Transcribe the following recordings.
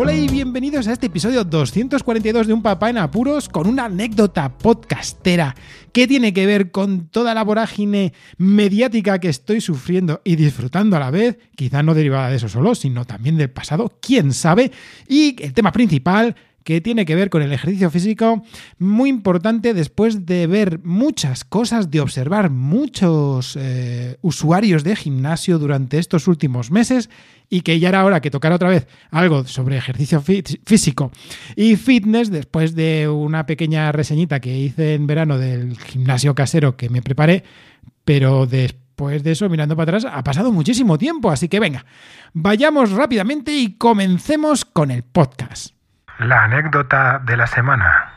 Hola y bienvenidos a este episodio 242 de Un Papá en Apuros con una anécdota podcastera que tiene que ver con toda la vorágine mediática que estoy sufriendo y disfrutando a la vez, quizá no derivada de eso solo, sino también del pasado, quién sabe, y el tema principal que tiene que ver con el ejercicio físico, muy importante después de ver muchas cosas, de observar muchos eh, usuarios de gimnasio durante estos últimos meses y que ya era hora que tocara otra vez algo sobre ejercicio físico y fitness después de una pequeña reseñita que hice en verano del gimnasio casero que me preparé, pero después de eso, mirando para atrás, ha pasado muchísimo tiempo, así que venga, vayamos rápidamente y comencemos con el podcast. La anécdota de la semana.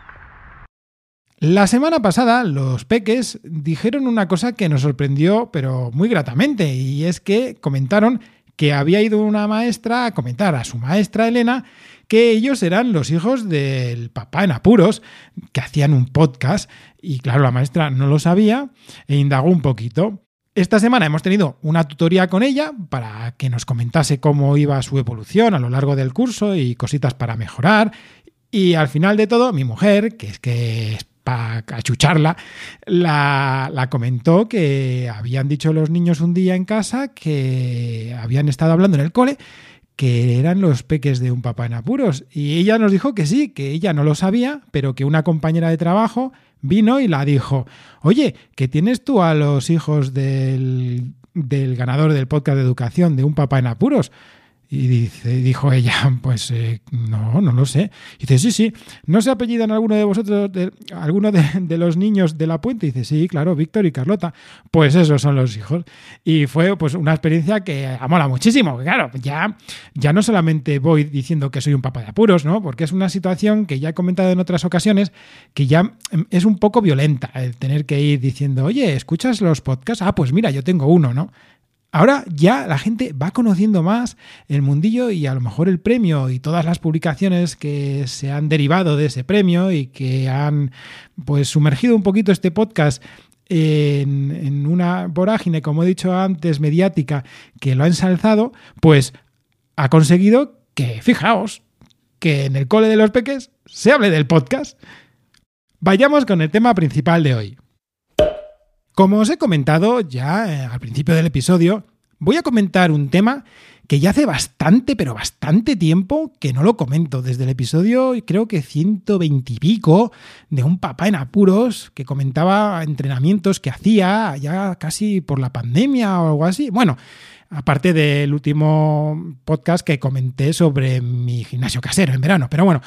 La semana pasada los peques dijeron una cosa que nos sorprendió, pero muy gratamente, y es que comentaron que había ido una maestra a comentar a su maestra Elena que ellos eran los hijos del papá en apuros, que hacían un podcast, y claro, la maestra no lo sabía e indagó un poquito. Esta semana hemos tenido una tutoría con ella para que nos comentase cómo iba su evolución a lo largo del curso y cositas para mejorar. Y al final de todo, mi mujer, que es que es para achucharla, la, la, comentó que habían dicho los niños un día en casa que habían estado hablando en el cole que eran los peques de un papá en apuros. Y ella nos dijo que sí, que ella no lo sabía, pero que una compañera de trabajo vino y la dijo, oye, que tienes tú a los hijos del, del ganador del podcast de educación de un papá en apuros. Y dice, dijo ella, pues eh, no, no lo sé. Y dice, sí, sí, ¿no se apellidan alguno de vosotros, alguno de, los niños de la puente? Dice, sí, claro, Víctor y Carlota. Pues esos son los hijos. Y fue pues una experiencia que mola muchísimo. Claro, ya, ya no solamente voy diciendo que soy un papá de apuros, ¿no? Porque es una situación que ya he comentado en otras ocasiones, que ya es un poco violenta el tener que ir diciendo, oye, ¿escuchas los podcasts? Ah, pues mira, yo tengo uno, ¿no? Ahora ya la gente va conociendo más el mundillo y a lo mejor el premio y todas las publicaciones que se han derivado de ese premio y que han pues sumergido un poquito este podcast en, en, una vorágine, como he dicho antes, mediática, que lo ha ensalzado, pues ha conseguido que, fijaos, que en el cole de los peques se hable del podcast. Vayamos con el tema principal de hoy. Como os he comentado ya eh, al principio del episodio, voy a comentar un tema que ya hace bastante, pero bastante tiempo que no lo comento. Desde el episodio, creo que 120 y pico, de un papá en apuros que comentaba entrenamientos que hacía ya casi por la pandemia o algo así. Bueno, aparte del último podcast que comenté sobre mi gimnasio casero en verano. Pero bueno,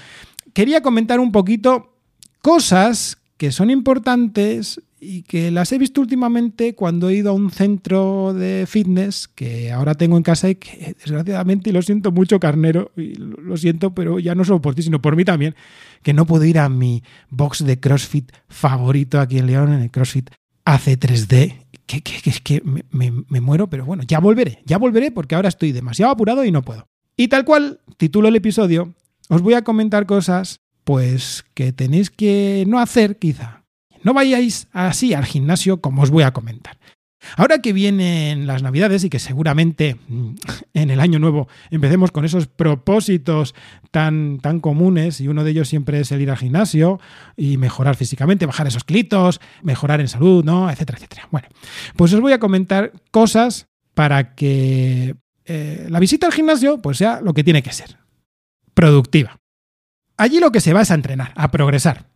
quería comentar un poquito cosas que son importantes y que las he visto últimamente cuando he ido a un centro de fitness que ahora tengo en casa y que desgraciadamente, y lo siento mucho, carnero, y lo siento, pero ya no solo por ti, sino por mí también, que no puedo ir a mi box de CrossFit favorito aquí en León, en el CrossFit AC3D, que, que, que me, me muero, pero bueno, ya volveré, ya volveré porque ahora estoy demasiado apurado y no puedo. Y tal cual, titulo el episodio, os voy a comentar cosas pues que tenéis que no hacer quizá no vayáis así al gimnasio como os voy a comentar. Ahora que vienen las navidades y que seguramente mm, en el año nuevo empecemos con esos propósitos tan, tan comunes y uno de ellos siempre es el ir al gimnasio y mejorar físicamente, bajar esos clitos, mejorar en salud, ¿no? etcétera, etcétera. Bueno, pues os voy a comentar cosas para que eh, la visita al gimnasio pues sea lo que tiene que ser, productiva. Allí lo que se va es a entrenar, a progresar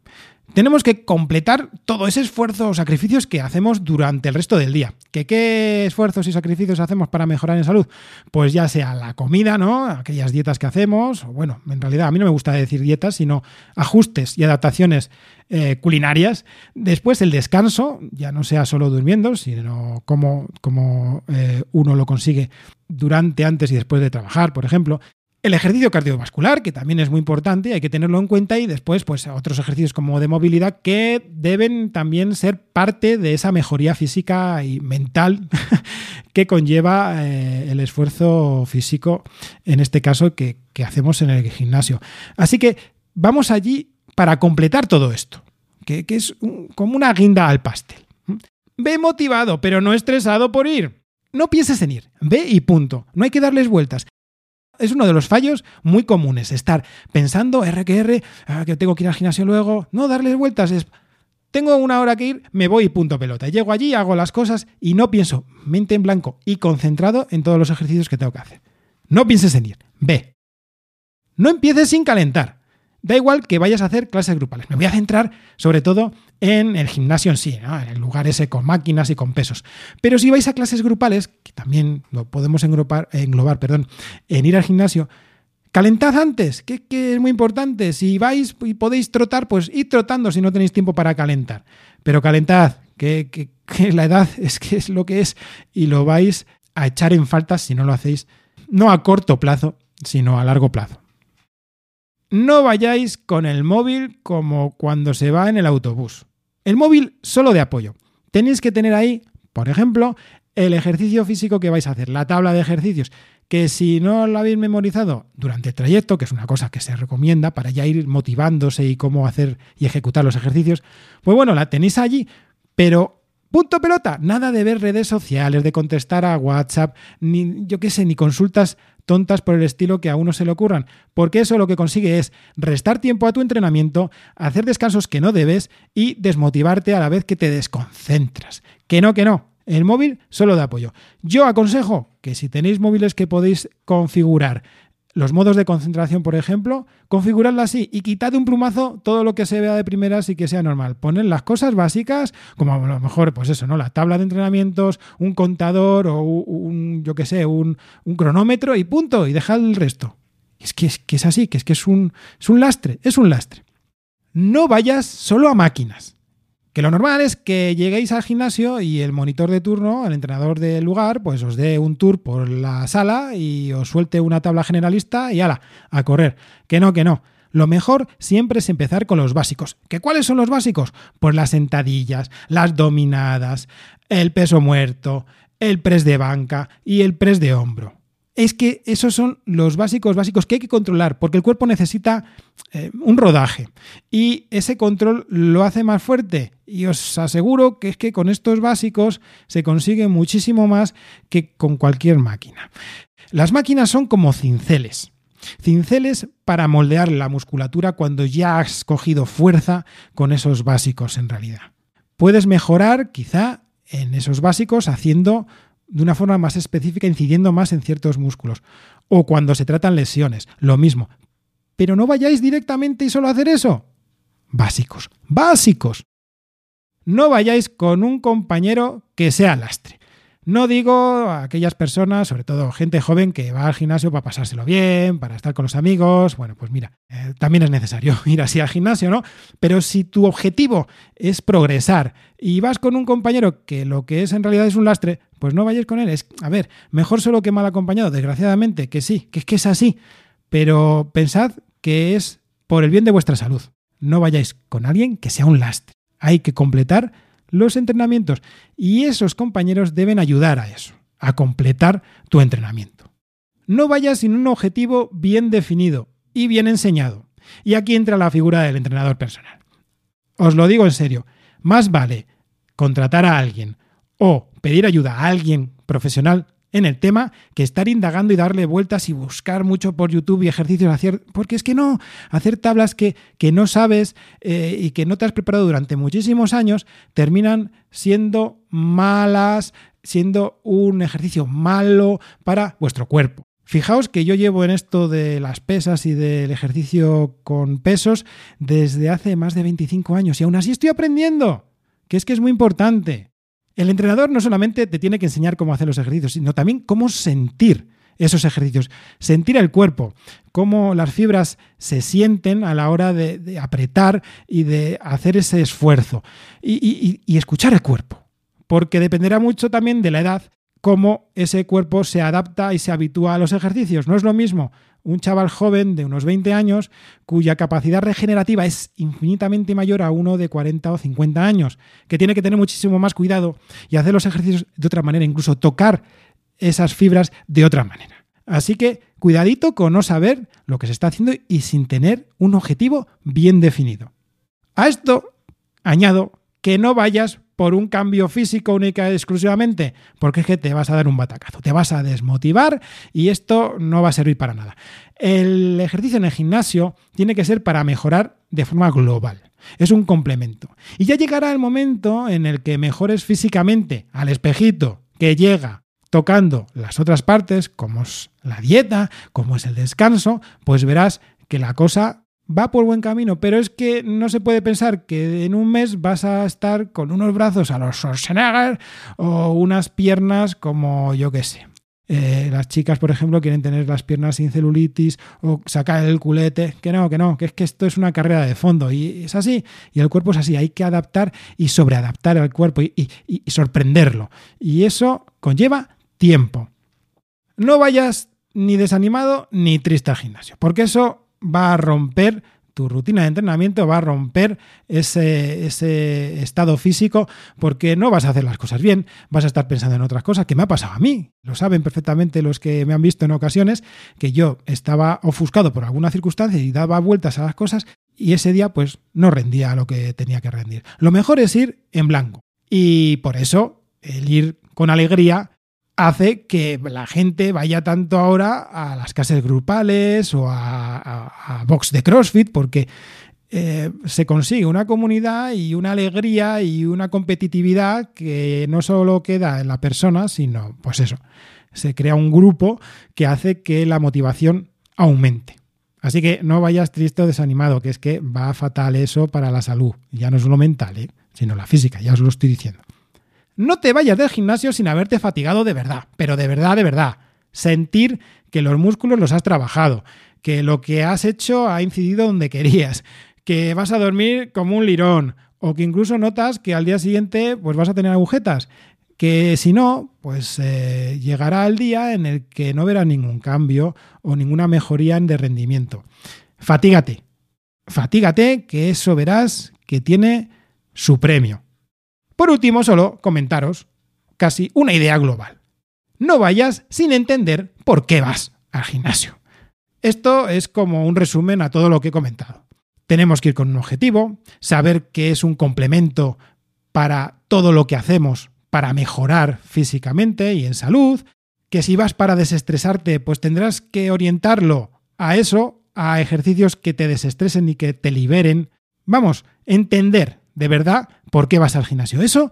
tenemos que completar todo ese esfuerzo o sacrificios que hacemos durante el resto del día. ¿Que ¿Qué esfuerzos y sacrificios hacemos para mejorar en salud? Pues ya sea la comida, ¿no? Aquellas dietas que hacemos, o bueno, en realidad a mí no me gusta decir dietas, sino ajustes y adaptaciones eh, culinarias. Después el descanso, ya no sea solo durmiendo, sino cómo eh, uno lo consigue durante, antes y después de trabajar, por ejemplo El ejercicio cardiovascular, que también es muy importante, hay que tenerlo en cuenta, y después, pues, otros ejercicios como de movilidad que deben también ser parte de esa mejoría física y mental que conlleva eh, el esfuerzo físico, en este caso, que, hacemos en el gimnasio. Así que vamos allí para completar todo esto, que, es como una guinda al pastel. Ve motivado, pero no estresado por ir. No pienses en ir, ve y punto. No hay que darles vueltas es uno de los fallos muy comunes, estar pensando, R que R, ah, que tengo que ir al gimnasio luego, no darles vueltas, es, tengo una hora que ir, me voy y punto pelota. Llego allí, hago las cosas y no pienso, mente en blanco y concentrado en todos los ejercicios que tengo que hacer. No pienses en ir, ve. No empieces sin calentar. Da igual que vayas a hacer clases grupales. Me voy a centrar sobre todo en el gimnasio en sí, en el lugar ese con máquinas y con pesos. Pero si vais a clases grupales, que también lo podemos englobar, englobar perdón, en ir al gimnasio, calentad antes, que, es muy importante. Si vais y podéis trotar, pues id trotando si no tenéis tiempo para calentar. Pero calentad, que, que- que la edad es que es lo que es y lo vais a echar en falta si no lo hacéis, no a corto plazo, sino a largo plazo. No vayáis con el móvil como cuando se va en el autobús. El móvil solo de apoyo. Tenéis que tener ahí, por ejemplo, el ejercicio físico que vais a hacer, la tabla de ejercicios, que si no lo habéis memorizado durante el trayecto, que es una cosa que se recomienda para ya ir motivándose y cómo hacer y ejecutar los ejercicios, pues bueno, la tenéis allí, pero punto pelota, nada de ver redes sociales, de contestar a WhatsApp, ni yo qué sé, ni consultas tontas por el estilo que a uno se le ocurran, porque eso lo que consigue es restar tiempo a tu entrenamiento, hacer descansos que no debes y desmotivarte a la vez que te desconcentras. Que no, que no. El móvil solo de apoyo. Yo aconsejo que si tenéis móviles que podéis configurar los modos de concentración, por ejemplo, configuradla así y quitad un plumazo todo lo que se vea de primeras y que sea normal. Poned las cosas básicas, como a lo mejor, pues eso, ¿no? La tabla de entrenamientos, un contador o un, yo qué sé, un, un cronómetro y punto, y dejad el resto. Es que, es que es así, que es que es un, es un lastre, es un lastre. No vayas solo a máquinas. Que lo normal es que lleguéis al gimnasio y el monitor de turno, el entrenador del lugar, pues os dé un tour por la sala y os suelte una tabla generalista y ala, a correr. Que no, que no. Lo mejor siempre es empezar con los básicos. ¿Que cuáles son los básicos? Pues las sentadillas, las dominadas, el peso muerto, el press de banca y el press de hombro. Es que esos son los básicos básicos que hay que controlar, porque el cuerpo necesita eh, un rodaje y ese control lo hace más fuerte. Y os aseguro que es que con estos básicos se consigue muchísimo más que con cualquier máquina. Las máquinas son como cinceles. Cinceles para moldear la musculatura cuando ya has cogido fuerza con esos básicos en realidad. Puedes mejorar quizá en esos básicos haciendo de una forma más específica, incidiendo más en ciertos músculos. O cuando se tratan lesiones, lo mismo. Pero no vayáis directamente y solo a hacer eso. Básicos, básicos. No vayáis con un compañero que sea lastre. No digo a aquellas personas, sobre todo gente joven, que va al gimnasio para pasárselo bien, para estar con los amigos. Bueno, pues mira, eh, también es necesario ir así al gimnasio, ¿no? Pero si tu objetivo es progresar y vas con un compañero que lo que es en realidad es un lastre, pues no vayáis con él. Es, a ver, mejor solo que mal acompañado, desgraciadamente, que sí, que es que es así. Pero pensad que es por el bien de vuestra salud. No vayáis con alguien que sea un lastre. Hay que completar los entrenamientos y esos compañeros deben ayudar a eso, a completar tu entrenamiento. No vayas sin un objetivo bien definido y bien enseñado. Y aquí entra la figura del entrenador personal. Os lo digo en serio, más vale contratar a alguien o pedir ayuda a alguien profesional en el tema que estar indagando y darle vueltas y buscar mucho por YouTube y ejercicios hacer porque es que no hacer tablas que, que no sabes eh, y que no te has preparado durante muchísimos años terminan siendo malas siendo un ejercicio malo para vuestro cuerpo Fijaos que yo llevo en esto de las pesas y del ejercicio con pesos desde hace más de 25 años y aún así estoy aprendiendo, que es que es muy importante. El entrenador no solamente te tiene que enseñar cómo hacer los ejercicios, sino también cómo sentir esos ejercicios, sentir el cuerpo, cómo las fibras se sienten a la hora de, apretar y de hacer ese esfuerzo y, y escuchar el cuerpo, porque dependerá mucho también de la edad cómo ese cuerpo se adapta y se habitúa a los ejercicios. No es lo mismo un chaval joven de unos 20 años cuya capacidad regenerativa es infinitamente mayor a uno de 40 o 50 años, que tiene que tener muchísimo más cuidado y hacer los ejercicios de otra manera, incluso tocar esas fibras de otra manera. Así que cuidadito con no saber lo que se está haciendo y sin tener un objetivo bien definido. A esto añado que no vayas por un cambio físico única y exclusivamente, porque es que te vas a dar un batacazo, te vas a desmotivar y esto no va a servir para nada. El ejercicio en el gimnasio tiene que ser para mejorar de forma global. Es un complemento. Y ya llegará el momento en el que mejores físicamente al espejito que llega tocando las otras partes, como es la dieta, como es el descanso, pues verás que la cosa va por buen camino, pero es que no se puede pensar que en un mes vas a estar con unos brazos a los Schwarzenegger o unas piernas como yo qué sé. Eh, las chicas, por ejemplo, quieren tener las piernas sin celulitis o sacar el culete. Que no, que no, que es que esto es una carrera de fondo y es así. Y el cuerpo es así. Hay que adaptar y sobreadaptar al cuerpo y, y sorprenderlo. Y eso conlleva tiempo. No vayas ni desanimado ni triste al gimnasio, porque eso va a romper tu rutina de entrenamiento va a romper ese, ese, estado físico porque no vas a hacer las cosas bien, vas a estar pensando en otras cosas, que me ha pasado a mí. Lo saben perfectamente los que me han visto en ocasiones, que yo estaba ofuscado por alguna circunstancia y daba vueltas a las cosas y ese día pues no rendía lo que tenía que rendir. Lo mejor es ir en blanco y por eso el ir con alegría hace que la gente vaya tanto ahora a las casas grupales o a, box de CrossFit porque eh, se consigue una comunidad y una alegría y una competitividad que no solo queda en la persona, sino, pues eso, se crea un grupo que hace que la motivación aumente. Así que no vayas triste o desanimado, que es que va fatal eso para la salud. Ya no es lo mental, ¿eh? sino la física, ya os lo estoy diciendo. No te vayas del gimnasio sin haberte fatigado de verdad, pero de verdad, de verdad. Sentir que los músculos los has trabajado, que lo que has hecho ha incidido donde querías, que vas a dormir como un lirón, o que incluso notas que al día siguiente pues vas a tener agujetas, que si no, pues eh, llegará el día en el que no verás ningún cambio o ninguna mejoría en de rendimiento. Fatígate, fatígate, que eso verás que tiene su premio. Por último, solo comentaros casi una idea global. No vayas sin entender por qué vas al gimnasio. Esto es como un resumen a todo lo que he comentado. Tenemos que ir con un objetivo, saber que es un complemento para todo lo que hacemos para mejorar físicamente y en salud, que si vas para desestresarte, pues tendrás que orientarlo a eso, a ejercicios que te desestresen y que te liberen. Vamos, entender de verdad por qué vas al gimnasio. Eso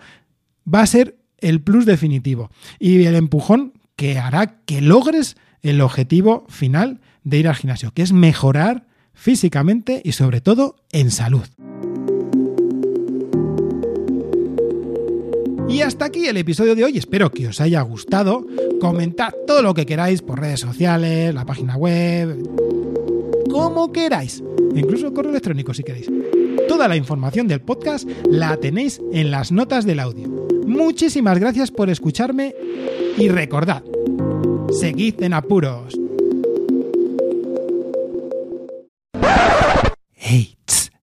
va a ser el plus definitivo y el empujón que hará que logres el objetivo final de ir al gimnasio, que es mejorar físicamente y sobre todo en salud. Y hasta aquí el episodio de hoy. Espero que os haya gustado. Comentad todo lo que queráis por redes sociales, la página web, como queráis. Incluso correo electrónico si queréis. Toda la información del podcast la tenéis en las notas del audio. Muchísimas gracias por escucharme y recordad, seguid en apuros. Hey,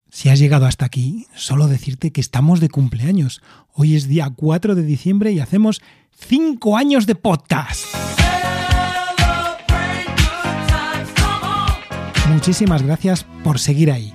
si has llegado hasta aquí, solo decirte que estamos de cumpleaños. Hoy es día 4 de diciembre y hacemos 5 años de podcast. Muchísimas gracias por seguir ahí